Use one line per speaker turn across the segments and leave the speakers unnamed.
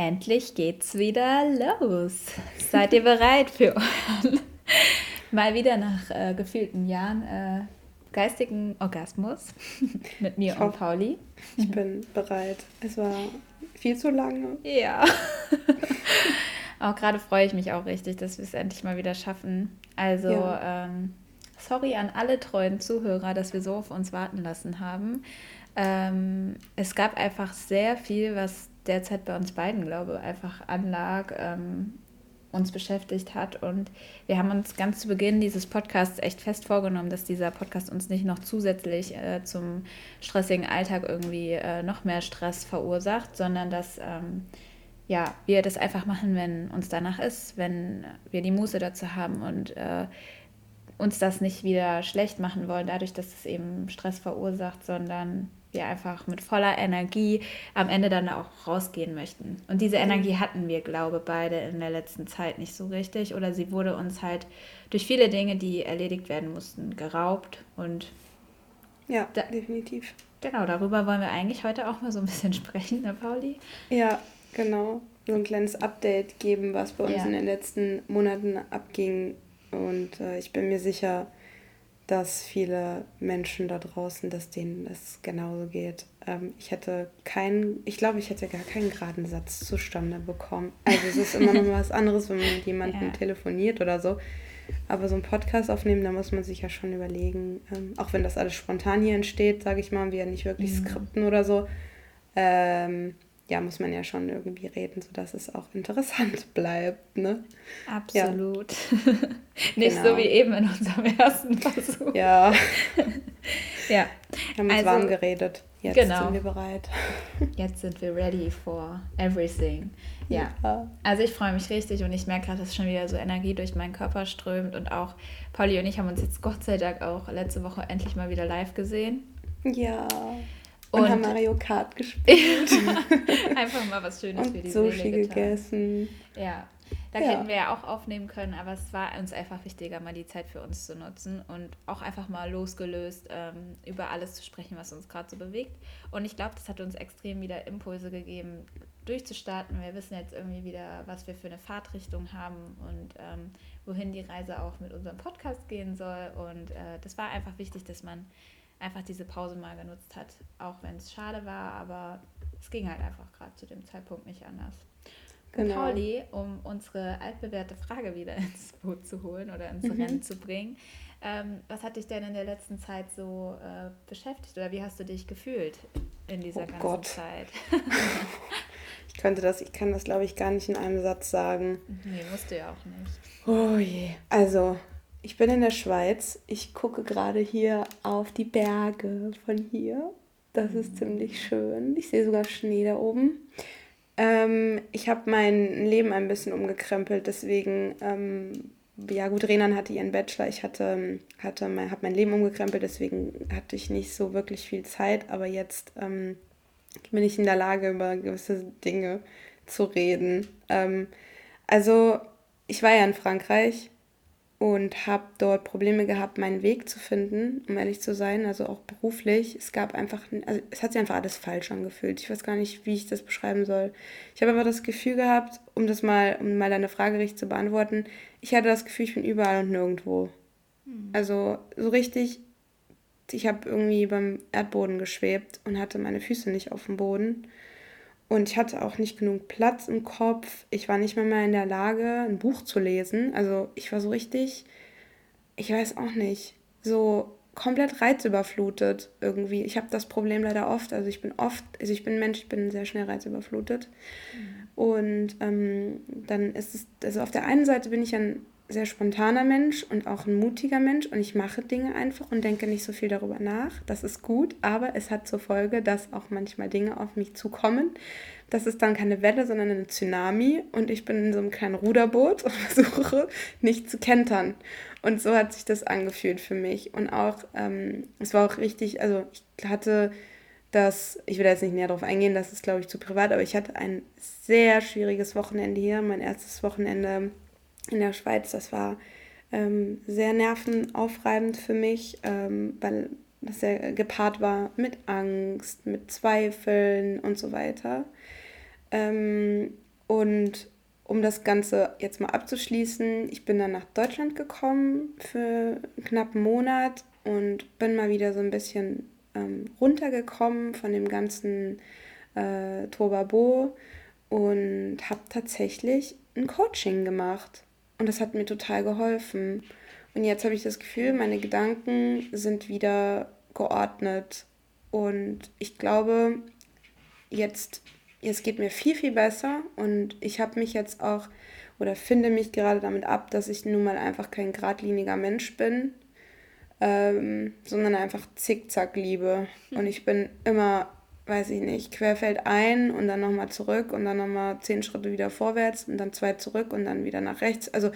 Endlich geht's wieder los. Seid ihr bereit für mal wieder nach äh, gefühlten Jahren äh, geistigen Orgasmus mit mir ich und Pauli?
Ich bin bereit. Es war viel zu lange.
Ja. auch gerade freue ich mich auch richtig, dass wir es endlich mal wieder schaffen. Also, ja. ähm, sorry an alle treuen Zuhörer, dass wir so auf uns warten lassen haben. Ähm, es gab einfach sehr viel, was derzeit bei uns beiden, glaube ich, einfach anlag, ähm, uns beschäftigt hat. Und wir haben uns ganz zu Beginn dieses Podcasts echt fest vorgenommen, dass dieser Podcast uns nicht noch zusätzlich äh, zum stressigen Alltag irgendwie äh, noch mehr Stress verursacht, sondern dass ähm, ja, wir das einfach machen, wenn uns danach ist, wenn wir die Muße dazu haben und äh, uns das nicht wieder schlecht machen wollen, dadurch, dass es eben Stress verursacht, sondern wir einfach mit voller Energie am Ende dann auch rausgehen möchten. Und diese mhm. Energie hatten wir, glaube ich, beide in der letzten Zeit nicht so richtig. Oder sie wurde uns halt durch viele Dinge, die erledigt werden mussten, geraubt. Und
ja, da, definitiv.
Genau, darüber wollen wir eigentlich heute auch mal so ein bisschen sprechen, ne, Pauli?
Ja, genau. So ein kleines Update geben, was bei uns ja. in den letzten Monaten abging. Und äh, ich bin mir sicher, dass viele Menschen da draußen, dass denen das genauso geht. Ähm, ich hätte keinen, ich glaube, ich hätte gar keinen geraden Satz zustande bekommen. Also es ist immer noch was anderes, wenn man mit jemandem ja. telefoniert oder so. Aber so einen Podcast aufnehmen, da muss man sich ja schon überlegen, ähm, auch wenn das alles spontan hier entsteht, sage ich mal, wir ja nicht wirklich mhm. skripten oder so. Ähm, ja, muss man ja schon irgendwie reden, sodass es auch interessant bleibt. Ne?
Absolut. Ja. Nicht genau. so wie eben in unserem ersten Versuch.
Ja. ja. Wir haben uns also, warm geredet. Jetzt genau. sind wir bereit.
Jetzt sind wir ready for everything. Ja. ja. Also ich freue mich richtig und ich merke gerade, dass schon wieder so Energie durch meinen Körper strömt und auch Pauli und ich haben uns jetzt Gott sei Dank auch letzte Woche endlich mal wieder live gesehen.
Ja. Und, und haben Mario Kart gespielt.
Einfach mal was Schönes
und für die Sushi Seele gegessen.
Ja, da ja. hätten wir ja auch aufnehmen können, aber es war uns einfach wichtiger, mal die Zeit für uns zu nutzen und auch einfach mal losgelöst ähm, über alles zu sprechen, was uns gerade so bewegt. Und ich glaube, das hat uns extrem wieder Impulse gegeben, durchzustarten. Wir wissen jetzt irgendwie wieder, was wir für eine Fahrtrichtung haben und ähm, wohin die Reise auch mit unserem Podcast gehen soll. Und äh, das war einfach wichtig, dass man einfach diese Pause mal genutzt hat, auch wenn es schade war, aber es ging halt einfach gerade zu dem Zeitpunkt nicht anders. Genau. Pauli, um unsere altbewährte Frage wieder ins Boot zu holen oder ins mhm. Rennen zu bringen, ähm, was hat dich denn in der letzten Zeit so äh, beschäftigt oder wie hast du dich gefühlt in dieser oh ganzen Gott. Zeit?
ich könnte das, ich kann das glaube ich gar nicht in einem Satz sagen.
Nee, musst du ja auch nicht.
Oh je. Also, ich bin in der Schweiz. Ich gucke gerade hier auf die Berge von hier. Das ist ziemlich schön. Ich sehe sogar Schnee da oben. Ähm, ich habe mein Leben ein bisschen umgekrempelt, deswegen, ähm, ja gut, Renan hatte ihren Bachelor, ich hatte, hatte mein, habe mein Leben umgekrempelt, deswegen hatte ich nicht so wirklich viel Zeit, aber jetzt ähm, bin ich in der Lage, über gewisse Dinge zu reden. Ähm, also, ich war ja in Frankreich und habe dort Probleme gehabt, meinen Weg zu finden, um ehrlich zu sein, also auch beruflich. Es gab einfach, also es hat sich einfach alles falsch angefühlt. Ich weiß gar nicht, wie ich das beschreiben soll. Ich habe aber das Gefühl gehabt, um das mal, um mal deine Frage richtig zu beantworten, ich hatte das Gefühl, ich bin überall und nirgendwo. Mhm. Also so richtig, ich habe irgendwie beim Erdboden geschwebt und hatte meine Füße nicht auf dem Boden. Und ich hatte auch nicht genug Platz im Kopf. Ich war nicht mehr, mehr in der Lage, ein Buch zu lesen. Also ich war so richtig, ich weiß auch nicht, so komplett reizüberflutet irgendwie. Ich habe das Problem leider oft. Also ich bin oft, also ich bin ein Mensch, ich bin sehr schnell reizüberflutet. Mhm. Und ähm, dann ist es, also auf der einen Seite bin ich ein sehr spontaner Mensch und auch ein mutiger Mensch und ich mache Dinge einfach und denke nicht so viel darüber nach. Das ist gut, aber es hat zur Folge, dass auch manchmal Dinge auf mich zukommen. Das ist dann keine Welle, sondern eine Tsunami und ich bin in so einem kleinen Ruderboot und versuche nicht zu kentern. Und so hat sich das angefühlt für mich. Und auch, ähm, es war auch richtig, also ich hatte das, ich will jetzt nicht näher darauf eingehen, das ist glaube ich zu privat, aber ich hatte ein sehr schwieriges Wochenende hier, mein erstes Wochenende in der Schweiz. Das war ähm, sehr nervenaufreibend für mich, ähm, weil das sehr gepaart war mit Angst, mit Zweifeln und so weiter. Ähm, Und um das Ganze jetzt mal abzuschließen, ich bin dann nach Deutschland gekommen für knapp einen Monat und bin mal wieder so ein bisschen ähm, runtergekommen von dem ganzen äh, Tobabo und habe tatsächlich ein Coaching gemacht. Und das hat mir total geholfen. Und jetzt habe ich das Gefühl, meine Gedanken sind wieder geordnet. Und ich glaube, jetzt, jetzt geht mir viel, viel besser. Und ich habe mich jetzt auch oder finde mich gerade damit ab, dass ich nun mal einfach kein geradliniger Mensch bin, ähm, sondern einfach zickzack liebe. Und ich bin immer, weiß ich nicht, querfeld ein und dann nochmal zurück und dann nochmal zehn Schritte wieder vorwärts und dann zwei zurück und dann wieder nach rechts. Also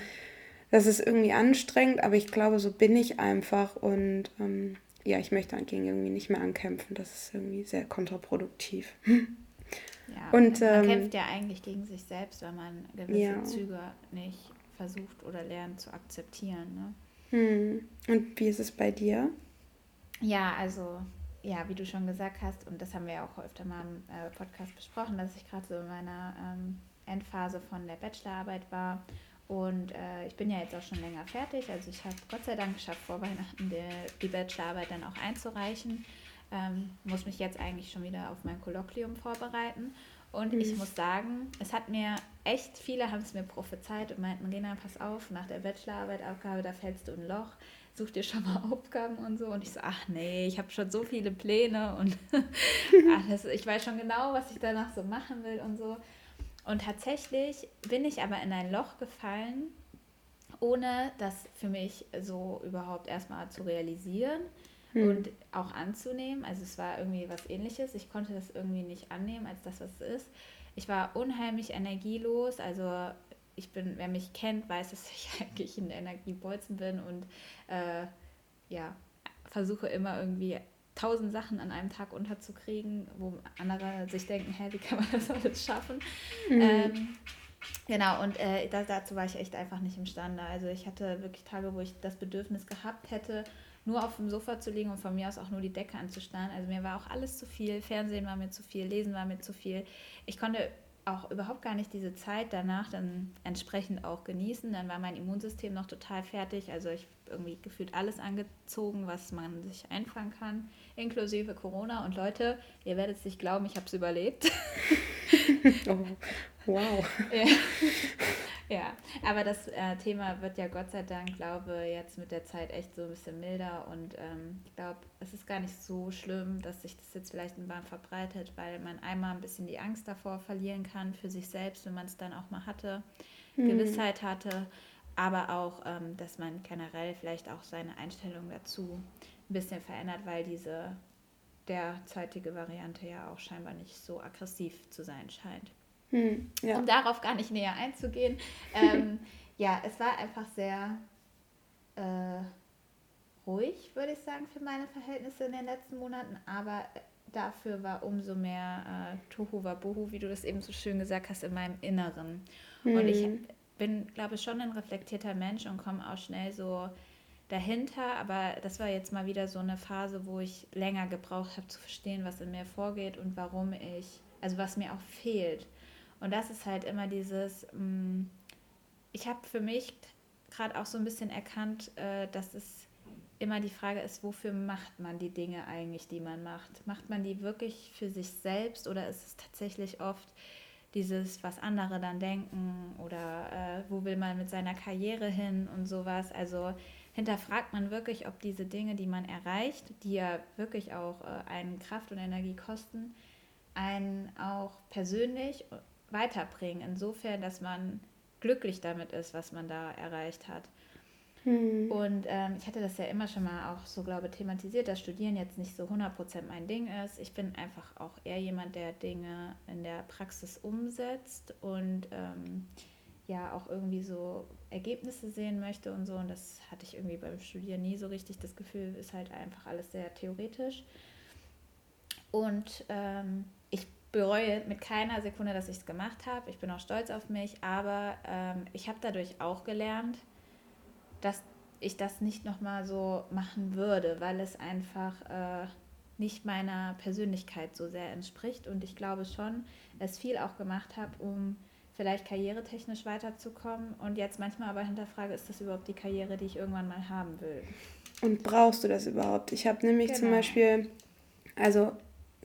das ist irgendwie anstrengend, aber ich glaube, so bin ich einfach und ähm, ja, ich möchte dagegen irgendwie nicht mehr ankämpfen. Das ist irgendwie sehr kontraproduktiv.
Ja, und, man ähm, kämpft ja eigentlich gegen sich selbst, wenn man gewisse ja. Züge nicht versucht oder lernt zu akzeptieren. Ne?
Hm. Und wie ist es bei dir?
Ja, also ja, wie du schon gesagt hast, und das haben wir ja auch öfter mal im äh, Podcast besprochen, dass ich gerade so in meiner ähm, Endphase von der Bachelorarbeit war und äh, ich bin ja jetzt auch schon länger fertig. Also ich habe Gott sei Dank geschafft, vor Weihnachten die, die Bachelorarbeit dann auch einzureichen. Ähm, muss mich jetzt eigentlich schon wieder auf mein Kolloquium vorbereiten. Und mhm. ich muss sagen, es hat mir echt, viele haben es mir prophezeit und meinten, Rena, pass auf, nach der Bachelorarbeit, Aufgabe, da fällst du in ein Loch, such dir schon mal Aufgaben und so. Und ich so, ach nee, ich habe schon so viele Pläne und alles, ich weiß schon genau, was ich danach so machen will und so. Und tatsächlich bin ich aber in ein Loch gefallen, ohne das für mich so überhaupt erstmal zu realisieren hm. und auch anzunehmen. Also es war irgendwie was ähnliches. Ich konnte das irgendwie nicht annehmen als das, was es ist. Ich war unheimlich energielos. Also ich bin, wer mich kennt, weiß, dass ich eigentlich ein Energiebolzen bin und äh, ja, versuche immer irgendwie tausend Sachen an einem Tag unterzukriegen, wo andere sich denken, hä, wie kann man das alles schaffen? Mhm. Ähm, genau, und äh, das, dazu war ich echt einfach nicht imstande. Also ich hatte wirklich Tage, wo ich das Bedürfnis gehabt hätte, nur auf dem Sofa zu liegen und von mir aus auch nur die Decke anzustarren. Also mir war auch alles zu viel, Fernsehen war mir zu viel, Lesen war mir zu viel. Ich konnte auch überhaupt gar nicht diese Zeit danach dann entsprechend auch genießen. Dann war mein Immunsystem noch total fertig. Also ich irgendwie gefühlt alles angezogen, was man sich einfangen kann, inklusive Corona. Und Leute, ihr werdet es nicht glauben, ich habe es überlebt. oh, wow. Ja. Ja, aber das äh, Thema wird ja Gott sei Dank, glaube ich, jetzt mit der Zeit echt so ein bisschen milder. Und ähm, ich glaube, es ist gar nicht so schlimm, dass sich das jetzt vielleicht in Bahn verbreitet, weil man einmal ein bisschen die Angst davor verlieren kann für sich selbst, wenn man es dann auch mal hatte, hm. Gewissheit hatte aber auch, ähm, dass man generell vielleicht auch seine Einstellung dazu ein bisschen verändert, weil diese derzeitige Variante ja auch scheinbar nicht so aggressiv zu sein scheint. Hm, ja. Um darauf gar nicht näher einzugehen, ähm, ja, es war einfach sehr äh, ruhig, würde ich sagen, für meine Verhältnisse in den letzten Monaten, aber dafür war umso mehr äh, Tohu Wabohu, wie du das eben so schön gesagt hast, in meinem Inneren. Hm. Und ich hm bin, glaube ich, schon ein reflektierter Mensch und komme auch schnell so dahinter. Aber das war jetzt mal wieder so eine Phase, wo ich länger gebraucht habe zu verstehen, was in mir vorgeht und warum ich, also was mir auch fehlt. Und das ist halt immer dieses, mm, ich habe für mich gerade auch so ein bisschen erkannt, äh, dass es immer die Frage ist, wofür macht man die Dinge eigentlich, die man macht? Macht man die wirklich für sich selbst oder ist es tatsächlich oft dieses, was andere dann denken oder äh, wo will man mit seiner Karriere hin und sowas. Also hinterfragt man wirklich, ob diese Dinge, die man erreicht, die ja wirklich auch äh, einen Kraft und Energie kosten, einen auch persönlich weiterbringen. Insofern, dass man glücklich damit ist, was man da erreicht hat. Hm. Und ähm, ich hatte das ja immer schon mal auch so, glaube ich, thematisiert, dass Studieren jetzt nicht so 100% mein Ding ist. Ich bin einfach auch eher jemand, der Dinge in der Praxis umsetzt und ähm, ja auch irgendwie so Ergebnisse sehen möchte und so. Und das hatte ich irgendwie beim Studieren nie so richtig. Das Gefühl ist halt einfach alles sehr theoretisch. Und ähm, bereue mit keiner Sekunde, dass ich es gemacht habe. Ich bin auch stolz auf mich, aber ähm, ich habe dadurch auch gelernt, dass ich das nicht nochmal so machen würde, weil es einfach äh, nicht meiner Persönlichkeit so sehr entspricht. Und ich glaube schon, es viel auch gemacht habe, um vielleicht karrieretechnisch weiterzukommen und jetzt manchmal aber hinterfrage, ist das überhaupt die Karriere, die ich irgendwann mal haben will?
Und brauchst du das überhaupt? Ich habe nämlich genau. zum Beispiel, also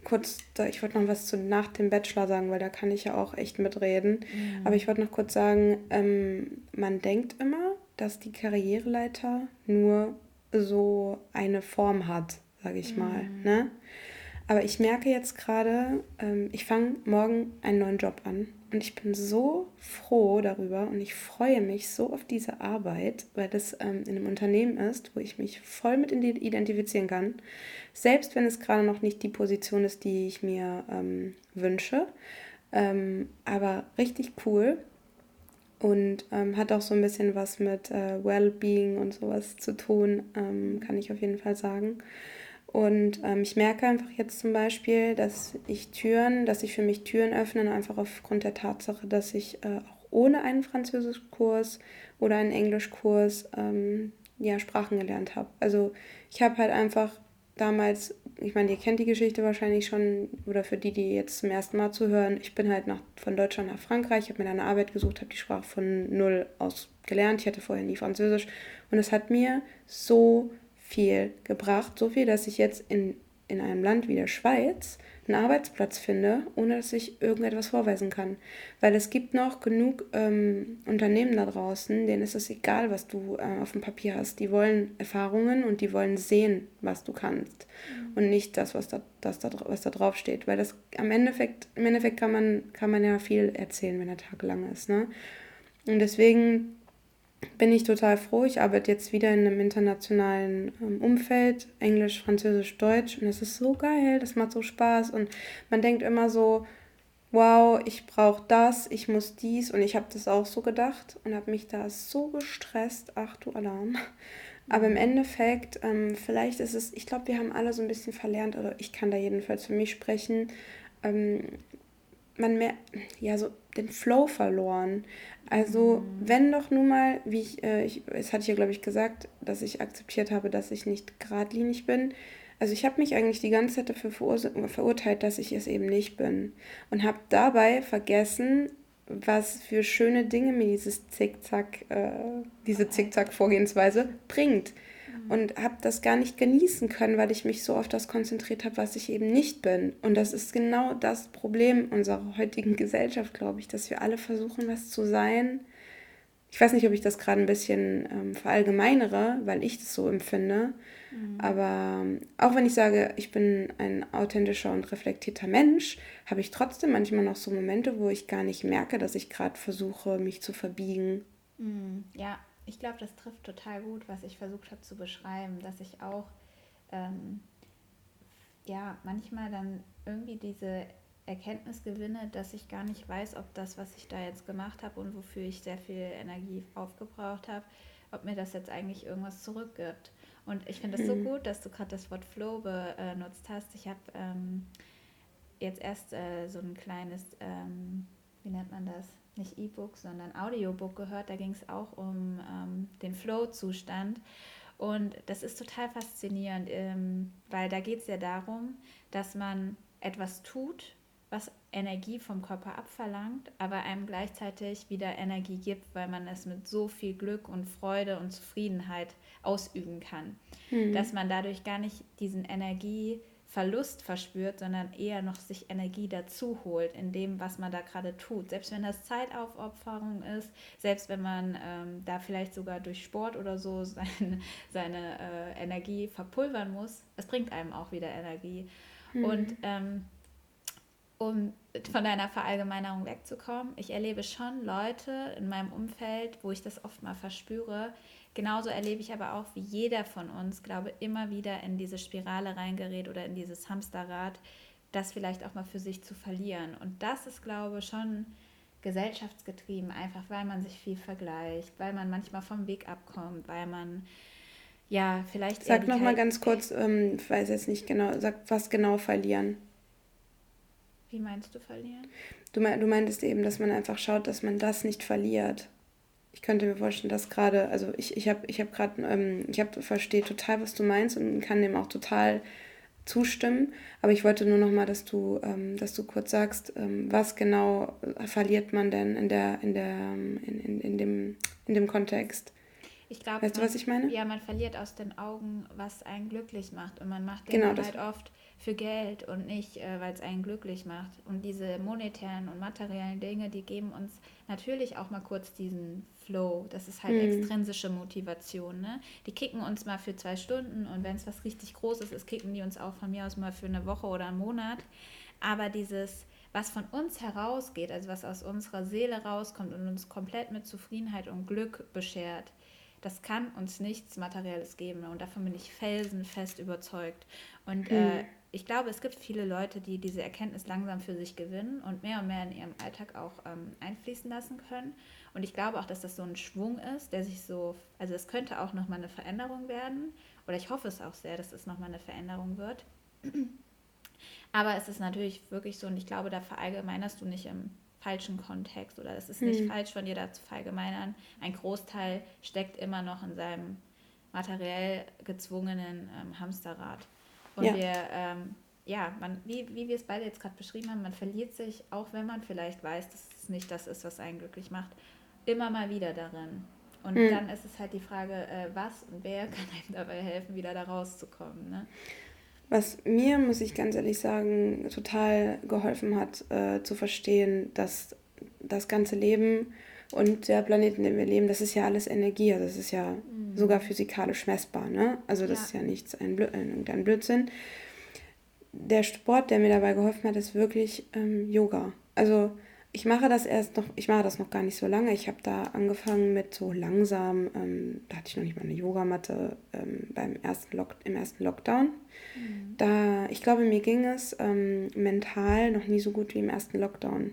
kurz, ich wollte noch was zu nach dem Bachelor sagen, weil da kann ich ja auch echt mitreden. Mhm. Aber ich wollte noch kurz sagen, ähm, man denkt immer, dass die Karriereleiter nur so eine Form hat, sage ich mhm. mal. Ne? Aber ich merke jetzt gerade, ähm, ich fange morgen einen neuen Job an. Und ich bin so froh darüber und ich freue mich so auf diese Arbeit, weil das ähm, in einem Unternehmen ist, wo ich mich voll mit identifizieren kann. Selbst wenn es gerade noch nicht die Position ist, die ich mir ähm, wünsche. Ähm, aber richtig cool und ähm, hat auch so ein bisschen was mit äh, Wellbeing und sowas zu tun, ähm, kann ich auf jeden Fall sagen. Und ähm, ich merke einfach jetzt zum Beispiel, dass ich Türen, dass ich für mich Türen öffne, einfach aufgrund der Tatsache, dass ich äh, auch ohne einen Französischkurs oder einen Englischkurs ähm, ja, Sprachen gelernt habe. Also ich habe halt einfach damals, ich meine, ihr kennt die Geschichte wahrscheinlich schon, oder für die, die jetzt zum ersten Mal zuhören, ich bin halt nach, von Deutschland nach Frankreich, habe mir eine Arbeit gesucht, habe die Sprache von null aus gelernt. Ich hatte vorher nie Französisch und es hat mir so viel gebracht. So viel, dass ich jetzt in, in einem Land wie der Schweiz einen Arbeitsplatz finde, ohne dass ich irgendetwas vorweisen kann. Weil es gibt noch genug ähm, Unternehmen da draußen, denen ist es egal, was du äh, auf dem Papier hast. Die wollen Erfahrungen und die wollen sehen, was du kannst. Mhm. Und nicht das, was da, das da, was da drauf steht. Weil das am Endeffekt, im Endeffekt kann man, kann man ja viel erzählen, wenn der Tag lang ist. Ne? Und deswegen bin ich total froh. Ich arbeite jetzt wieder in einem internationalen ähm, Umfeld, Englisch, Französisch, Deutsch. Und es ist so geil, das macht so Spaß. Und man denkt immer so, wow, ich brauche das, ich muss dies. Und ich habe das auch so gedacht und habe mich da so gestresst. Ach du Alarm. Aber im Endeffekt, ähm, vielleicht ist es, ich glaube, wir haben alle so ein bisschen verlernt, oder ich kann da jedenfalls für mich sprechen, ähm, man mehr, ja, so den Flow verloren. Also, mhm. wenn doch nun mal, wie ich, äh, ich, das hatte ich ja, glaube ich, gesagt, dass ich akzeptiert habe, dass ich nicht geradlinig bin. Also, ich habe mich eigentlich die ganze Zeit dafür verurteilt, dass ich es eben nicht bin. Und habe dabei vergessen, was für schöne Dinge mir dieses Zickzack, äh, diese Zickzack-Vorgehensweise bringt und habe das gar nicht genießen können, weil ich mich so auf das konzentriert habe, was ich eben nicht bin. Und das ist genau das Problem unserer heutigen Gesellschaft, glaube ich, dass wir alle versuchen, was zu sein. Ich weiß nicht, ob ich das gerade ein bisschen ähm, verallgemeinere, weil ich das so empfinde. Mhm. Aber ähm, auch wenn ich sage, ich bin ein authentischer und reflektierter Mensch, habe ich trotzdem manchmal noch so Momente, wo ich gar nicht merke, dass ich gerade versuche, mich zu verbiegen.
Mhm. Ja, ich glaube, das trifft total gut, was ich versucht habe zu beschreiben, dass ich auch ähm, ja manchmal dann irgendwie diese Erkenntnis gewinne, dass ich gar nicht weiß, ob das, was ich da jetzt gemacht habe und wofür ich sehr viel Energie aufgebraucht habe, ob mir das jetzt eigentlich irgendwas zurückgibt. Und ich finde es mhm. so gut, dass du gerade das Wort Flow benutzt hast. Ich habe ähm, jetzt erst äh, so ein kleines, ähm, wie nennt man das? Nicht E-Book, sondern Audiobook gehört. Da ging es auch um ähm, den Flow-Zustand. Und das ist total faszinierend, ähm, weil da geht es ja darum, dass man etwas tut, was Energie vom Körper abverlangt, aber einem gleichzeitig wieder Energie gibt, weil man es mit so viel Glück und Freude und Zufriedenheit ausüben kann. Mhm. Dass man dadurch gar nicht diesen Energie Verlust verspürt, sondern eher noch sich Energie dazu holt in dem, was man da gerade tut. Selbst wenn das Zeitaufopferung ist, selbst wenn man ähm, da vielleicht sogar durch Sport oder so sein, seine äh, Energie verpulvern muss, es bringt einem auch wieder Energie. Mhm. Und ähm, um von deiner Verallgemeinerung wegzukommen, ich erlebe schon Leute in meinem Umfeld, wo ich das oft mal verspüre, Genauso erlebe ich aber auch, wie jeder von uns, glaube immer wieder in diese Spirale reingerät oder in dieses Hamsterrad, das vielleicht auch mal für sich zu verlieren. Und das ist, glaube ich, schon gesellschaftsgetrieben, einfach weil man sich viel vergleicht, weil man manchmal vom Weg abkommt, weil man ja vielleicht.
Sag noch mal ganz kurz, ähm, ich weiß jetzt nicht genau, sag was genau verlieren.
Wie meinst du verlieren?
Du, du meintest eben, dass man einfach schaut, dass man das nicht verliert ich könnte mir vorstellen, dass gerade, also ich, ich habe ich hab gerade, ähm, ich hab, verstehe total, was du meinst und kann dem auch total zustimmen. Aber ich wollte nur noch mal, dass du, ähm, dass du kurz sagst, ähm, was genau verliert man denn in der, in der, ähm, in, in, in dem, in dem Kontext?
Ich glaube, weißt man, du, was ich meine? Ja, man verliert aus den Augen, was einen glücklich macht. Und man macht Dinge genau, halt oft für Geld und nicht, äh, weil es einen glücklich macht. Und diese monetären und materiellen Dinge, die geben uns natürlich auch mal kurz diesen Flow. Das ist halt mhm. extrinsische Motivation. Ne? Die kicken uns mal für zwei Stunden und wenn es was richtig Großes ist, kicken die uns auch von mir aus mal für eine Woche oder einen Monat. Aber dieses, was von uns herausgeht, also was aus unserer Seele rauskommt und uns komplett mit Zufriedenheit und Glück beschert, das kann uns nichts Materielles geben. Und davon bin ich felsenfest überzeugt. Und äh, ich glaube, es gibt viele Leute, die diese Erkenntnis langsam für sich gewinnen und mehr und mehr in ihrem Alltag auch ähm, einfließen lassen können. Und ich glaube auch, dass das so ein Schwung ist, der sich so, also es könnte auch nochmal eine Veränderung werden. Oder ich hoffe es auch sehr, dass es nochmal eine Veränderung wird. Aber es ist natürlich wirklich so, und ich glaube, da verallgemeinerst du nicht im falschen Kontext oder es ist nicht hm. falsch von dir da zu verallgemeinern. Ein Großteil steckt immer noch in seinem materiell gezwungenen ähm, Hamsterrad. Und ja. wir, ähm, ja, man, wie, wie wir es beide jetzt gerade beschrieben haben, man verliert sich, auch wenn man vielleicht weiß, dass es nicht das ist, was einen glücklich macht, immer mal wieder darin. Und mhm. dann ist es halt die Frage, äh, was und wer kann einem dabei helfen, wieder da rauszukommen. Ne?
Was mir, muss ich ganz ehrlich sagen, total geholfen hat, äh, zu verstehen, dass das ganze Leben und der Planet, in dem wir leben, das ist ja alles Energie. Also das ist ja mhm. sogar physikalisch messbar. Ne? Also das ja. ist ja nichts, ein, Blö ein Blödsinn. Der Sport, der mir dabei geholfen hat, ist wirklich ähm, Yoga. Also ich mache das erst noch, ich mache das noch gar nicht so lange. Ich habe da angefangen mit so langsam, ähm, da hatte ich noch nicht mal eine Yogamatte ähm, beim ersten Lock, im ersten Lockdown. Mhm. Da, ich glaube, mir ging es ähm, mental noch nie so gut wie im ersten Lockdown.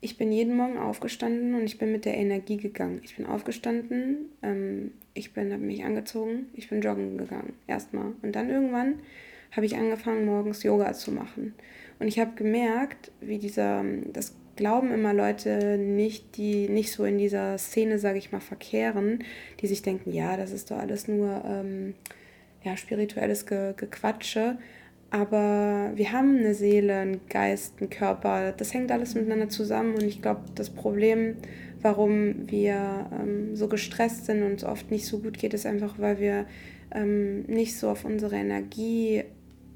Ich bin jeden Morgen aufgestanden und ich bin mit der Energie gegangen. Ich bin aufgestanden, ähm, ich bin, habe mich angezogen, ich bin joggen gegangen erstmal. Und dann irgendwann habe ich angefangen, morgens Yoga zu machen. Und ich habe gemerkt, wie dieser, das glauben immer Leute nicht, die nicht so in dieser Szene, sage ich mal, verkehren, die sich denken, ja, das ist doch alles nur ähm, ja, spirituelles Ge Gequatsche. Aber wir haben eine Seele, einen Geist, einen Körper. Das hängt alles miteinander zusammen. Und ich glaube, das Problem, warum wir ähm, so gestresst sind und es oft nicht so gut geht, ist einfach, weil wir ähm, nicht so auf unsere Energie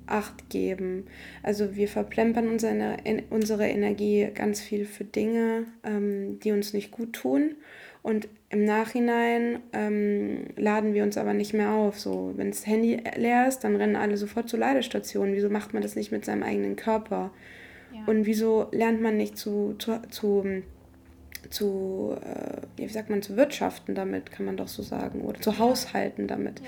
Acht geben. Also wir verplempern unsere, unsere Energie ganz viel für Dinge, ähm, die uns nicht gut tun. Und im Nachhinein ähm, laden wir uns aber nicht mehr auf. So, wenn das Handy leer ist, dann rennen alle sofort zur Ladestation. Wieso macht man das nicht mit seinem eigenen Körper? Ja. Und wieso lernt man nicht zu, zu, zu, zu äh, wie sagt man, zu wirtschaften damit, kann man doch so sagen, oder zu haushalten damit? Ja.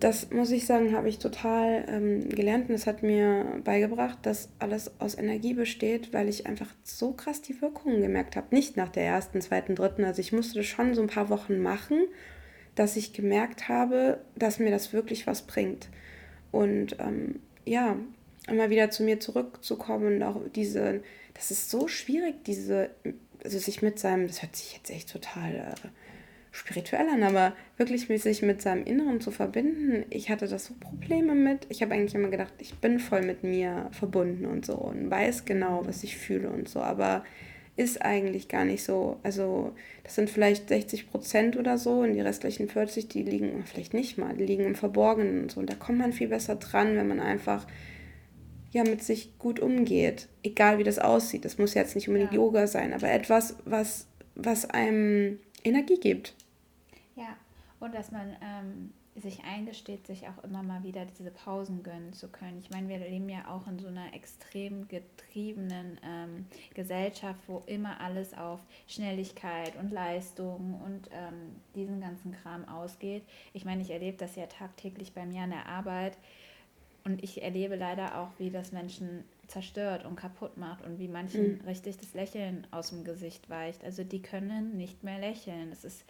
Das muss ich sagen, habe ich total ähm, gelernt und es hat mir beigebracht, dass alles aus Energie besteht, weil ich einfach so krass die Wirkungen gemerkt habe. Nicht nach der ersten, zweiten, dritten. Also ich musste das schon so ein paar Wochen machen, dass ich gemerkt habe, dass mir das wirklich was bringt. Und ähm, ja, immer wieder zu mir zurückzukommen und auch diese, das ist so schwierig, diese, also sich mit seinem, das hört sich jetzt echt total. Äh, spirituell an, aber wirklich sich mit seinem Inneren zu verbinden, ich hatte das so Probleme mit. Ich habe eigentlich immer gedacht, ich bin voll mit mir verbunden und so und weiß genau, was ich fühle und so, aber ist eigentlich gar nicht so. Also das sind vielleicht 60 Prozent oder so und die restlichen 40, die liegen vielleicht nicht mal, die liegen im Verborgenen und so. Und da kommt man viel besser dran, wenn man einfach ja mit sich gut umgeht, egal wie das aussieht. Das muss jetzt nicht unbedingt ja. Yoga sein, aber etwas, was, was einem Energie gibt.
Ja, und dass man ähm, sich eingesteht, sich auch immer mal wieder diese Pausen gönnen zu können. Ich meine, wir leben ja auch in so einer extrem getriebenen ähm, Gesellschaft, wo immer alles auf Schnelligkeit und Leistung und ähm, diesen ganzen Kram ausgeht. Ich meine, ich erlebe das ja tagtäglich bei mir an der Arbeit und ich erlebe leider auch, wie das Menschen zerstört und kaputt macht und wie manchen mhm. richtig das Lächeln aus dem Gesicht weicht. Also die können nicht mehr lächeln. Es ist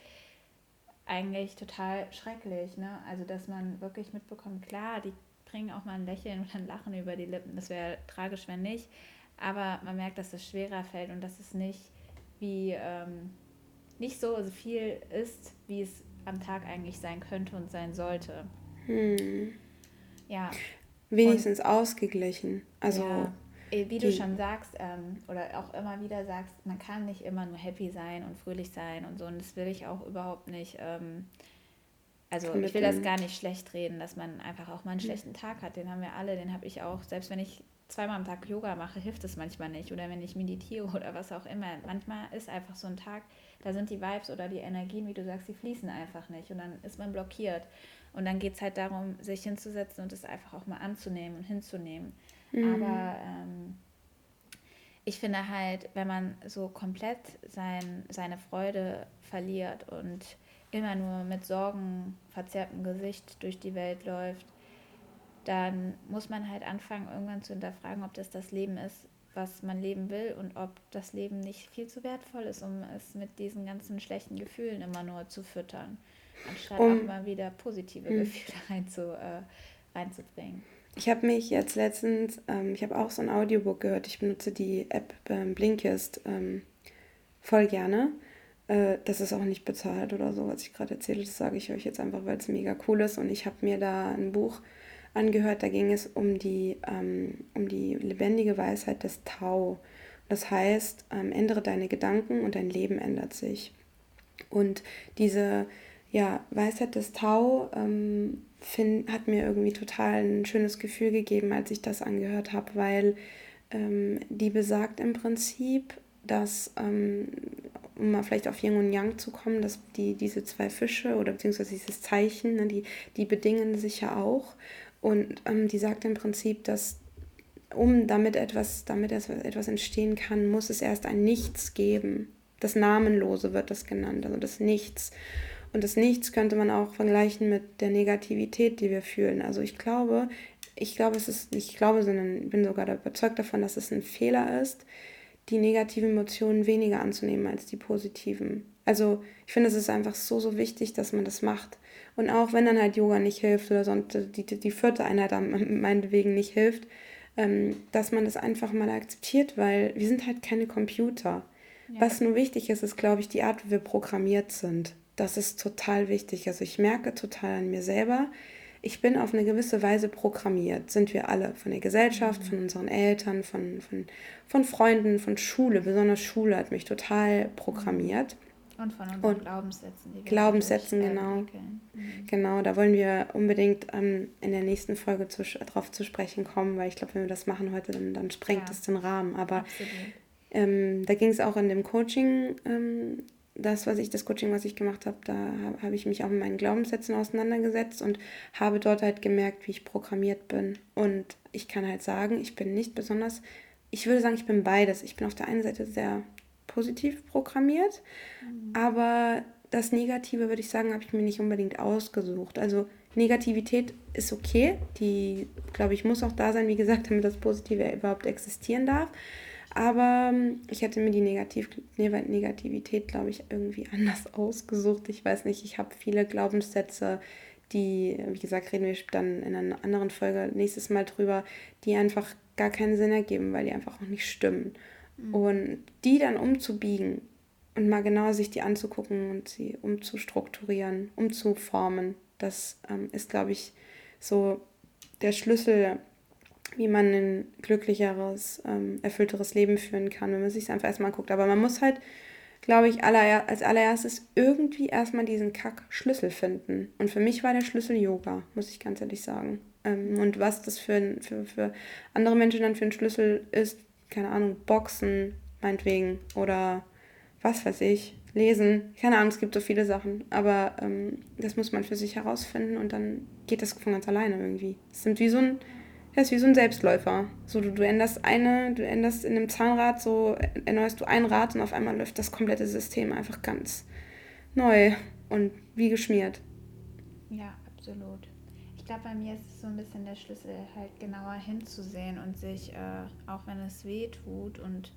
eigentlich total schrecklich, ne? Also dass man wirklich mitbekommt, klar, die bringen auch mal ein Lächeln und ein Lachen über die Lippen. Das wäre tragisch, wenn nicht. Aber man merkt, dass es schwerer fällt und dass es nicht wie ähm, nicht so viel ist, wie es am Tag eigentlich sein könnte und sein sollte. Hm.
Ja. wenigstens und, ausgeglichen. Also ja,
wie du schon sagst ähm, oder auch immer wieder sagst, man kann nicht immer nur happy sein und fröhlich sein und so. Und das will ich auch überhaupt nicht. Ähm, also ich will das gar nicht schlecht reden, dass man einfach auch mal einen schlechten Tag hat. Den haben wir alle, den habe ich auch. Selbst wenn ich zweimal am Tag Yoga mache, hilft es manchmal nicht. Oder wenn ich meditiere oder was auch immer. Manchmal ist einfach so ein Tag, da sind die Vibes oder die Energien, wie du sagst, die fließen einfach nicht. Und dann ist man blockiert. Und dann geht es halt darum, sich hinzusetzen und es einfach auch mal anzunehmen und hinzunehmen. Mhm. Aber ähm, ich finde halt, wenn man so komplett sein, seine Freude verliert und immer nur mit Sorgen verzerrtem Gesicht durch die Welt läuft, dann muss man halt anfangen, irgendwann zu hinterfragen, ob das das Leben ist, was man leben will und ob das Leben nicht viel zu wertvoll ist, um es mit diesen ganzen schlechten Gefühlen immer nur zu füttern, anstatt um, auch mal wieder positive mh. Gefühle reinzu, äh, reinzubringen.
Ich habe mich jetzt letztens, ähm, ich habe auch so ein Audiobook gehört, ich benutze die App ähm, Blinkist ähm, voll gerne. Äh, das ist auch nicht bezahlt oder so, was ich gerade erzähle, das sage ich euch jetzt einfach, weil es mega cool ist und ich habe mir da ein Buch angehört. Da ging es um die, ähm, um die lebendige Weisheit des Tau. Das heißt, ähm, ändere deine Gedanken und dein Leben ändert sich. Und diese ja, Weisheit des Tau ähm, find, hat mir irgendwie total ein schönes Gefühl gegeben, als ich das angehört habe, weil ähm, die besagt im Prinzip, dass, ähm, um mal vielleicht auf Yin und Yang zu kommen, dass die, diese zwei Fische oder beziehungsweise dieses Zeichen, ne, die, die bedingen sich ja auch. Und ähm, die sagt im Prinzip, dass um damit etwas, damit etwas entstehen kann, muss es erst ein Nichts geben. Das Namenlose wird das genannt, also das Nichts. Und das Nichts könnte man auch vergleichen mit der Negativität, die wir fühlen. Also ich glaube, ich glaube, es ist ich glaube, sondern bin sogar überzeugt davon, dass es ein Fehler ist, die negativen Emotionen weniger anzunehmen als die positiven. Also ich finde, es ist einfach so, so wichtig, dass man das macht. Und auch wenn dann halt Yoga nicht hilft oder sonst die, die, die vierte Einheit meinetwegen nicht hilft, ähm, dass man das einfach mal akzeptiert, weil wir sind halt keine Computer. Ja. Was nur wichtig ist, ist, glaube ich, die Art, wie wir programmiert sind. Das ist total wichtig. Also ich merke total an mir selber, ich bin auf eine gewisse Weise programmiert. Sind wir alle von der Gesellschaft, mhm. von unseren Eltern, von, von, von Freunden, von Schule. Besonders Schule hat mich total programmiert. Und von unseren und Glaubenssätzen. Die Glaubenssätzen, genau. Mhm. Genau, da wollen wir unbedingt ähm, in der nächsten Folge zu, drauf zu sprechen kommen, weil ich glaube, wenn wir das machen heute, dann, dann sprengt es ja. den Rahmen. Aber ähm, da ging es auch in dem Coaching, ähm, das, was ich, das Coaching, was ich gemacht habe, da habe hab ich mich auch mit meinen Glaubenssätzen auseinandergesetzt und habe dort halt gemerkt, wie ich programmiert bin. Und ich kann halt sagen, ich bin nicht besonders, ich würde sagen, ich bin beides. Ich bin auf der einen Seite sehr positiv programmiert. Mhm. Aber das Negative, würde ich sagen, habe ich mir nicht unbedingt ausgesucht. Also Negativität ist okay. Die, glaube ich, muss auch da sein, wie gesagt, damit das Positive überhaupt existieren darf. Aber ähm, ich hätte mir die Negativ Negativität, glaube ich, irgendwie anders ausgesucht. Ich weiß nicht, ich habe viele Glaubenssätze, die, wie gesagt, reden wir dann in einer anderen Folge nächstes Mal drüber, die einfach gar keinen Sinn ergeben, weil die einfach auch nicht stimmen. Mhm. Und die dann umzubiegen und mal genauer sich die anzugucken und sie umzustrukturieren, umzuformen, das ähm, ist, glaube ich, so der Schlüssel, wie man ein glücklicheres, ähm, erfüllteres Leben führen kann, wenn man sich einfach erstmal anguckt. Aber man muss halt, glaube ich, aller, als allererstes irgendwie erstmal diesen Kack-Schlüssel finden. Und für mich war der Schlüssel Yoga, muss ich ganz ehrlich sagen. Ähm, und was das für, für, für andere Menschen dann für ein Schlüssel ist, keine Ahnung, Boxen, meinetwegen, oder was weiß ich, lesen. Keine Ahnung, es gibt so viele Sachen. Aber ähm, das muss man für sich herausfinden und dann geht das von ganz alleine irgendwie. Es sind wie so ein, das ist wie so ein Selbstläufer. So, du, du änderst eine, du änderst in einem Zahnrad, so erneuerst du ein Rad und auf einmal läuft das komplette System einfach ganz neu und wie geschmiert.
Ja, absolut ich glaube, bei mir ist es so ein bisschen der Schlüssel, halt genauer hinzusehen und sich, äh, auch wenn es weh tut und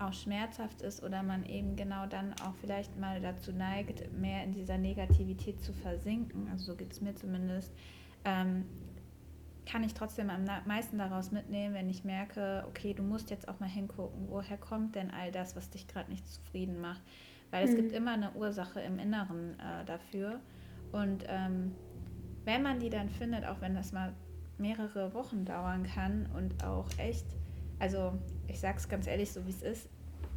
auch schmerzhaft ist oder man eben genau dann auch vielleicht mal dazu neigt, mehr in dieser Negativität zu versinken, also so geht es mir zumindest, ähm, kann ich trotzdem am meisten daraus mitnehmen, wenn ich merke, okay, du musst jetzt auch mal hingucken, woher kommt denn all das, was dich gerade nicht zufrieden macht. Weil mhm. es gibt immer eine Ursache im Inneren äh, dafür. Und ähm, wenn man die dann findet, auch wenn das mal mehrere Wochen dauern kann und auch echt, also ich sag's ganz ehrlich, so wie es ist,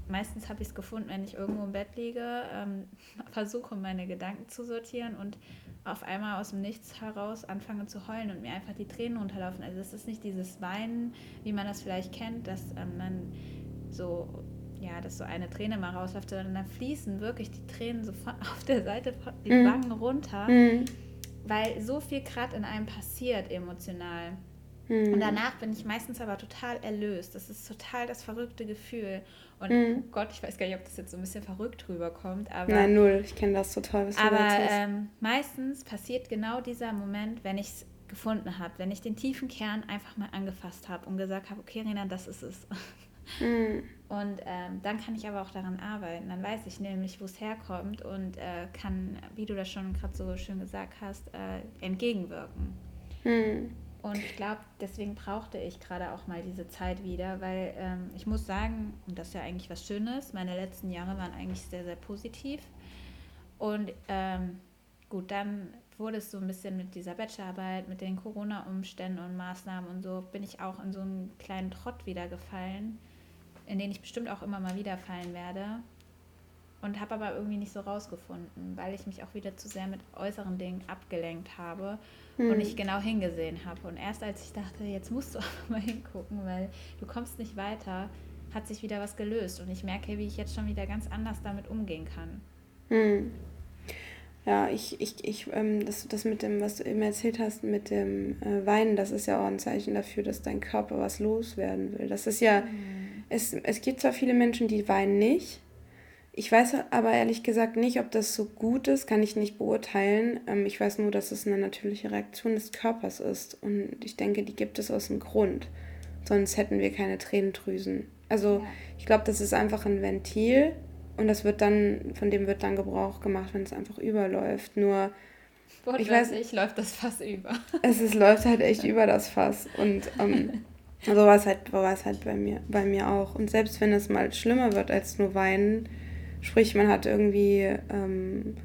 meistens habe ich es gefunden, wenn ich irgendwo im Bett liege, ähm, versuche meine Gedanken zu sortieren und auf einmal aus dem Nichts heraus anfange zu heulen und mir einfach die Tränen runterlaufen. Also es ist nicht dieses Weinen, wie man das vielleicht kennt, dass ähm, man so, ja, dass so eine Träne mal rausläuft, sondern da fließen wirklich die Tränen so von, auf der Seite die mhm. Wangen runter, mhm. weil so viel gerade in einem passiert emotional. Mhm. Und danach bin ich meistens aber total erlöst. Das ist total das verrückte Gefühl. Und mhm. oh Gott, ich weiß gar nicht, ob das jetzt so ein bisschen verrückt rüberkommt. Aber,
Nein, null. Ich kenne das total.
Was aber ähm, meistens passiert genau dieser Moment, wenn ich es gefunden habe, wenn ich den tiefen Kern einfach mal angefasst habe und gesagt habe, okay, Rena, das ist es. Mhm. Und ähm, dann kann ich aber auch daran arbeiten. Dann weiß ich nämlich, wo es herkommt und äh, kann, wie du das schon gerade so schön gesagt hast, äh, entgegenwirken. Mhm. Und ich glaube, deswegen brauchte ich gerade auch mal diese Zeit wieder, weil ähm, ich muss sagen, und das ist ja eigentlich was Schönes, meine letzten Jahre waren eigentlich sehr, sehr positiv. Und ähm, gut, dann wurde es so ein bisschen mit dieser Bachelorarbeit, mit den Corona-Umständen und Maßnahmen und so, bin ich auch in so einen kleinen Trott wieder gefallen, in den ich bestimmt auch immer mal wieder fallen werde und habe aber irgendwie nicht so rausgefunden, weil ich mich auch wieder zu sehr mit äußeren Dingen abgelenkt habe hm. und nicht genau hingesehen habe. Und erst als ich dachte, jetzt musst du auch mal hingucken, weil du kommst nicht weiter, hat sich wieder was gelöst und ich merke, wie ich jetzt schon wieder ganz anders damit umgehen kann.
Hm. Ja, ich, ich, ich, ähm, das, das mit dem, was du eben erzählt hast, mit dem äh, Weinen, das ist ja auch ein Zeichen dafür, dass dein Körper was loswerden will. Das ist ja, hm. es, es gibt zwar viele Menschen, die weinen nicht, ich weiß aber ehrlich gesagt nicht, ob das so gut ist, kann ich nicht beurteilen. Ähm, ich weiß nur, dass es eine natürliche Reaktion des Körpers ist. Und ich denke, die gibt es aus dem Grund. Sonst hätten wir keine Tränendrüsen. Also ich glaube, das ist einfach ein Ventil und das wird dann, von dem wird dann Gebrauch gemacht, wenn es einfach überläuft. Nur
ich weiß nicht, läuft das Fass über.
Es ist, läuft halt echt über das Fass. Und ähm, so war es halt, war es halt bei mir, bei mir auch. Und selbst wenn es mal schlimmer wird als nur weinen, Sprich, man hat irgendwie, ähm,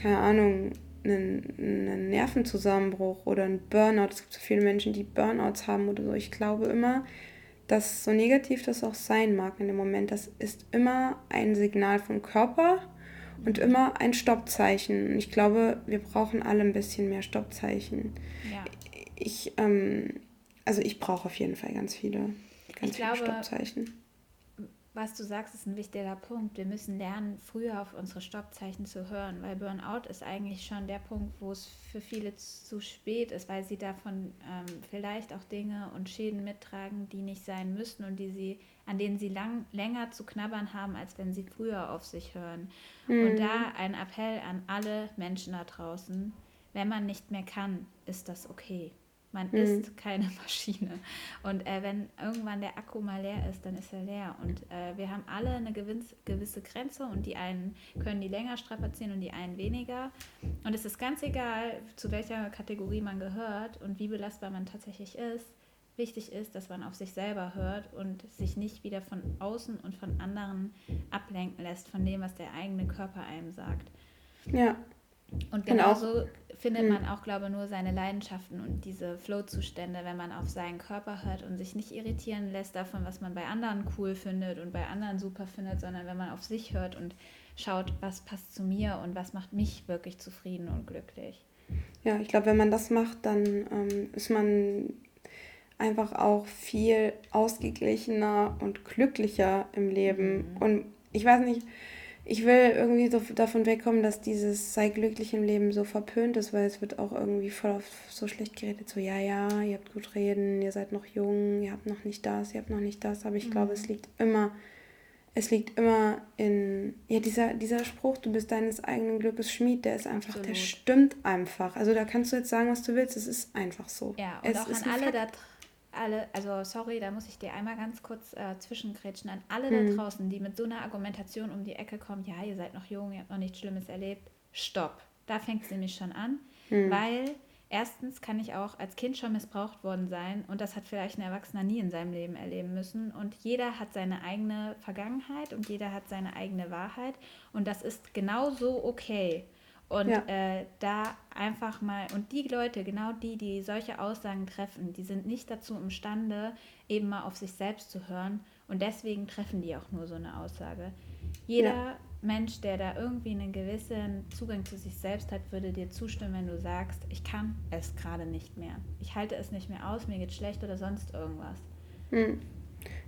keine Ahnung, einen, einen Nervenzusammenbruch oder einen Burnout. Es gibt so viele Menschen, die Burnouts haben oder so. Ich glaube immer, dass so negativ das auch sein mag in dem Moment, das ist immer ein Signal vom Körper und immer ein Stoppzeichen. Und ich glaube, wir brauchen alle ein bisschen mehr Stoppzeichen. Ja. Ich, ähm, also ich brauche auf jeden Fall ganz viele, ganz ich viele
glaube, Stoppzeichen was du sagst, ist ein wichtiger Punkt. Wir müssen lernen, früher auf unsere Stoppzeichen zu hören, weil Burnout ist eigentlich schon der Punkt, wo es für viele zu spät ist, weil sie davon ähm, vielleicht auch Dinge und Schäden mittragen, die nicht sein müssten und die sie, an denen sie lang, länger zu knabbern haben, als wenn sie früher auf sich hören. Mhm. Und da ein Appell an alle Menschen da draußen, wenn man nicht mehr kann, ist das okay. Man mhm. ist keine Maschine. Und äh, wenn irgendwann der Akku mal leer ist, dann ist er leer. Und äh, wir haben alle eine gewisse, gewisse Grenze und die einen können die länger strapazieren und die einen weniger. Und es ist ganz egal, zu welcher Kategorie man gehört und wie belastbar man tatsächlich ist. Wichtig ist, dass man auf sich selber hört und sich nicht wieder von außen und von anderen ablenken lässt, von dem, was der eigene Körper einem sagt. Ja. Und genauso findet man auch, glaube ich, nur seine Leidenschaften und diese Flow-Zustände, wenn man auf seinen Körper hört und sich nicht irritieren lässt davon, was man bei anderen cool findet und bei anderen super findet, sondern wenn man auf sich hört und schaut, was passt zu mir und was macht mich wirklich zufrieden und glücklich.
Ja, ich glaube, wenn man das macht, dann ähm, ist man einfach auch viel ausgeglichener und glücklicher im Leben. Mhm. Und ich weiß nicht, ich will irgendwie so davon wegkommen, dass dieses sei glücklich im Leben so verpönt ist, weil es wird auch irgendwie voll auf so schlecht geredet, so ja, ja, ihr habt gut reden, ihr seid noch jung, ihr habt noch nicht das, ihr habt noch nicht das, aber ich mhm. glaube, es liegt immer, es liegt immer in, ja, dieser, dieser Spruch, du bist deines eigenen Glückes Schmied, der ist einfach, Absolut. der stimmt einfach. Also da kannst du jetzt sagen, was du willst, es ist einfach so. Ja, und es
auch an alle da alle, also sorry, da muss ich dir einmal ganz kurz äh, zwischengrätschen an alle mhm. da draußen, die mit so einer Argumentation um die Ecke kommen, ja, ihr seid noch jung, ihr habt noch nichts Schlimmes erlebt. Stopp. Da fängt es nämlich schon an, mhm. weil erstens kann ich auch als Kind schon missbraucht worden sein und das hat vielleicht ein Erwachsener nie in seinem Leben erleben müssen und jeder hat seine eigene Vergangenheit und jeder hat seine eigene Wahrheit und das ist genauso okay. Und ja. äh, da einfach mal, und die Leute, genau die, die solche Aussagen treffen, die sind nicht dazu imstande, eben mal auf sich selbst zu hören. Und deswegen treffen die auch nur so eine Aussage. Jeder ja. Mensch, der da irgendwie einen gewissen Zugang zu sich selbst hat, würde dir zustimmen, wenn du sagst, ich kann es gerade nicht mehr. Ich halte es nicht mehr aus, mir geht schlecht oder sonst irgendwas.
Hm.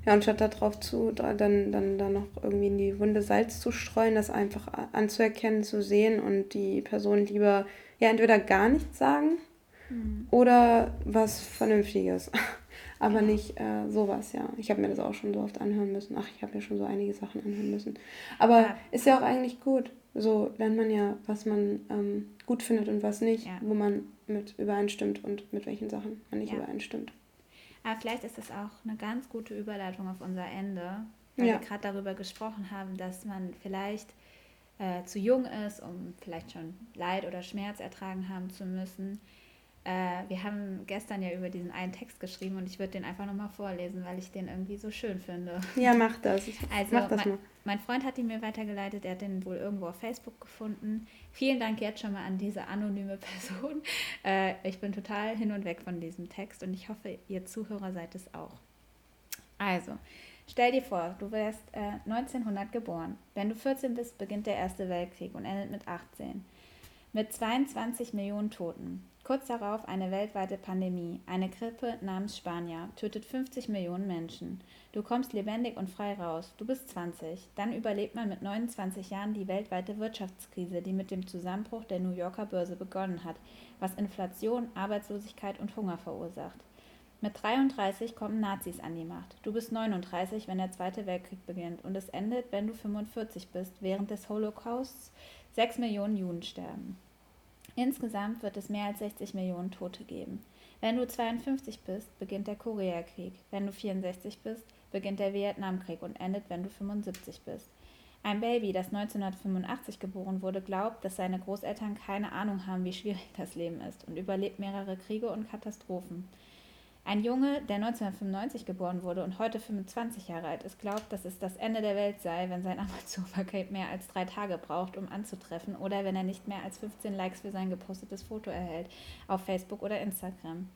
Ja, und statt darauf zu, dann, dann, dann noch irgendwie in die Wunde Salz zu streuen, das einfach anzuerkennen, zu sehen und die Person lieber ja entweder gar nichts sagen mhm. oder was Vernünftiges. Aber ja. nicht äh, sowas, ja. Ich habe mir das auch schon so oft anhören müssen. Ach, ich habe mir schon so einige Sachen anhören müssen. Aber ja. ist ja auch eigentlich gut. So lernt man ja, was man ähm, gut findet und was nicht, ja. wo man mit übereinstimmt und mit welchen Sachen man nicht übereinstimmt.
Aber vielleicht ist das auch eine ganz gute Überleitung auf unser Ende, weil ja. wir gerade darüber gesprochen haben, dass man vielleicht äh, zu jung ist, um vielleicht schon Leid oder Schmerz ertragen haben zu müssen. Äh, wir haben gestern ja über diesen einen Text geschrieben und ich würde den einfach nochmal vorlesen, weil ich den irgendwie so schön finde.
Ja, mach das.
Also, mach das mein, mein Freund hat ihn mir weitergeleitet, er hat den wohl irgendwo auf Facebook gefunden. Vielen Dank jetzt schon mal an diese anonyme Person. Äh, ich bin total hin und weg von diesem Text und ich hoffe, ihr Zuhörer seid es auch. Also, stell dir vor, du wärst äh, 1900 geboren. Wenn du 14 bist, beginnt der Erste Weltkrieg und endet mit 18. Mit 22 Millionen Toten. Kurz darauf eine weltweite Pandemie. Eine Grippe namens Spanier tötet 50 Millionen Menschen. Du kommst lebendig und frei raus. Du bist 20. Dann überlebt man mit 29 Jahren die weltweite Wirtschaftskrise, die mit dem Zusammenbruch der New Yorker Börse begonnen hat, was Inflation, Arbeitslosigkeit und Hunger verursacht. Mit 33 kommen Nazis an die Macht. Du bist 39, wenn der Zweite Weltkrieg beginnt und es endet, wenn du 45 bist, während des Holocausts 6 Millionen Juden sterben. Insgesamt wird es mehr als 60 Millionen Tote geben. Wenn du 52 bist, beginnt der Koreakrieg. Wenn du 64 bist, beginnt der Vietnamkrieg und endet, wenn du 75 bist. Ein Baby, das 1985 geboren wurde, glaubt, dass seine Großeltern keine Ahnung haben, wie schwierig das Leben ist und überlebt mehrere Kriege und Katastrophen. Ein Junge, der 1995 geboren wurde und heute 25 Jahre alt ist, glaubt, dass es das Ende der Welt sei, wenn sein Amazon-Paket mehr als drei Tage braucht, um anzutreffen oder wenn er nicht mehr als 15 Likes für sein gepostetes Foto erhält auf Facebook oder Instagram.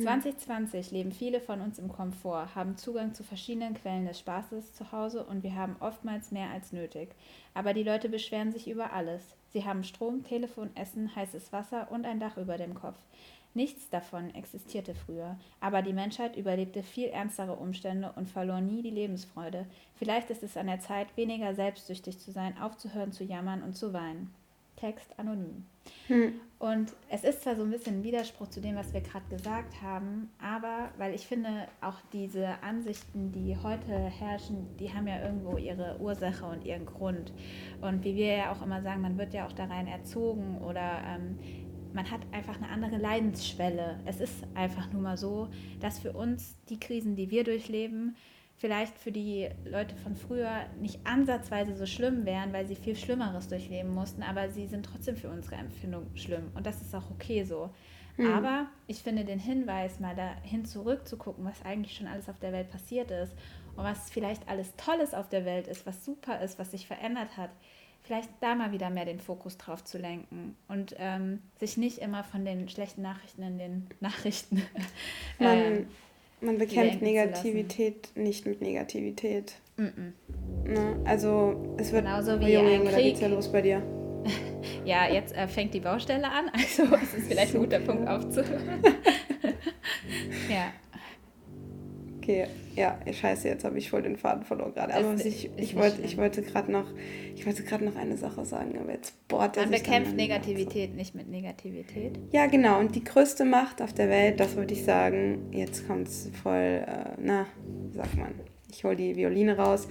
2020 hm. leben viele von uns im Komfort, haben Zugang zu verschiedenen Quellen des Spaßes zu Hause und wir haben oftmals mehr als nötig. Aber die Leute beschweren sich über alles. Sie haben Strom, Telefon, Essen, heißes Wasser und ein Dach über dem Kopf. Nichts davon existierte früher, aber die Menschheit überlebte viel ernstere Umstände und verlor nie die Lebensfreude. Vielleicht ist es an der Zeit, weniger selbstsüchtig zu sein, aufzuhören zu jammern und zu weinen. Text anonym. Hm. Und es ist zwar so ein bisschen ein Widerspruch zu dem, was wir gerade gesagt haben, aber weil ich finde, auch diese Ansichten, die heute herrschen, die haben ja irgendwo ihre Ursache und ihren Grund. Und wie wir ja auch immer sagen, man wird ja auch da rein erzogen oder ähm, man hat einfach eine andere Leidensschwelle. Es ist einfach nur mal so, dass für uns die Krisen, die wir durchleben, vielleicht für die Leute von früher nicht ansatzweise so schlimm wären, weil sie viel Schlimmeres durchleben mussten, aber sie sind trotzdem für unsere Empfindung schlimm und das ist auch okay so. Mhm. Aber ich finde den Hinweis, mal dahin zurückzugucken, was eigentlich schon alles auf der Welt passiert ist und was vielleicht alles Tolles auf der Welt ist, was super ist, was sich verändert hat, vielleicht da mal wieder mehr den Fokus drauf zu lenken und ähm, sich nicht immer von den schlechten Nachrichten in den Nachrichten.
Äh, man, man bekämpft Negativität nicht mit Negativität. Mm -mm. Ne? Also es wird
genauso wie Junge, ein Krieg. ja los bei dir. ja, jetzt äh, fängt die Baustelle an, also es ist vielleicht ein guter Punkt aufzuhören.
ja. Okay, ja, scheiße, jetzt habe ich voll den Faden verloren gerade. Aber was ich, ich, wollte, ich wollte gerade noch, ich wollte gerade noch eine Sache sagen, aber jetzt bohrt
Man bekämpft Negativität so. nicht mit Negativität.
Ja, genau. Und die größte Macht auf der Welt, das wollte ich sagen, jetzt kommt es voll, äh, na, wie sagt man, ich hole die Violine raus.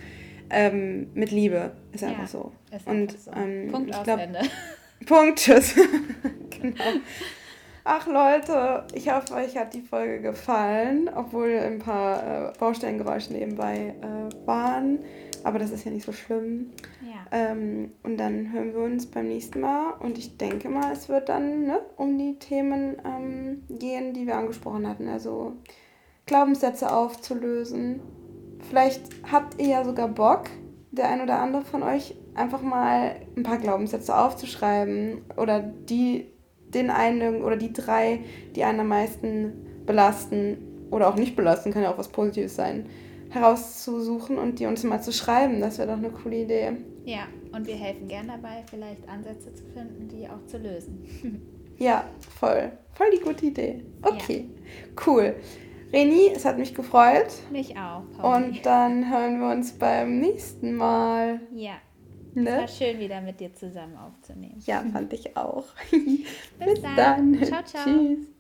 Ähm, mit Liebe ist einfach ja, so. Ist und so. Ähm, Punkt aus glaub. Punkt, tschüss. genau. Ach Leute, ich hoffe, euch hat die Folge gefallen, obwohl ein paar äh, Baustellengeräusche nebenbei äh, waren. Aber das ist ja nicht so schlimm. Ja. Ähm, und dann hören wir uns beim nächsten Mal. Und ich denke mal, es wird dann ne, um die Themen ähm, gehen, die wir angesprochen hatten. Also Glaubenssätze aufzulösen. Vielleicht habt ihr ja sogar Bock, der ein oder andere von euch, einfach mal ein paar Glaubenssätze aufzuschreiben oder die, den einen oder die drei, die einen am meisten belasten oder auch nicht belasten, kann ja auch was Positives sein, herauszusuchen und die uns mal zu schreiben. Das wäre doch eine coole Idee.
Ja, und wir helfen gern dabei, vielleicht Ansätze zu finden, die auch zu lösen.
ja, voll. Voll die gute Idee. Okay, ja. cool. Reni, es hat mich gefreut.
Mich auch.
Pauli. Und dann hören wir uns beim nächsten Mal.
Ja. Ne? Es war schön, wieder mit dir zusammen aufzunehmen.
Ja, fand ich auch. Bis, Bis dann. dann. Ciao, ciao. Tschüss.